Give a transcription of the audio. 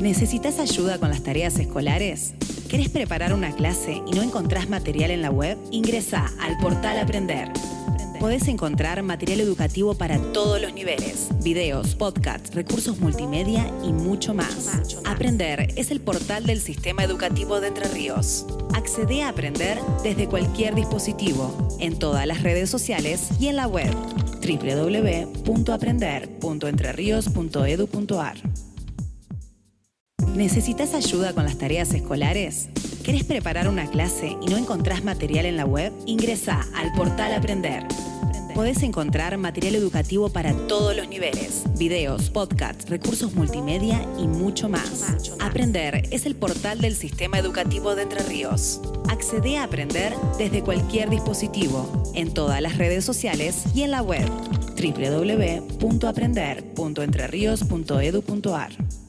¿Necesitas ayuda con las tareas escolares? ¿Querés preparar una clase y no encontrás material en la web? Ingresa al portal Aprender. Podés encontrar material educativo para todos los niveles, videos, podcasts, recursos multimedia y mucho más. Aprender es el portal del Sistema Educativo de Entre Ríos. Accede a Aprender desde cualquier dispositivo, en todas las redes sociales y en la web www.aprender.entreríos.edu.ar. ¿Necesitas ayuda con las tareas escolares? ¿Querés preparar una clase y no encontrás material en la web? Ingresa al portal Aprender. Podés encontrar material educativo para todos los niveles, videos, podcasts, recursos multimedia y mucho más. Aprender es el portal del Sistema Educativo de Entre Ríos. Accede a Aprender desde cualquier dispositivo, en todas las redes sociales y en la web www.aprender.entreríos.edu.ar.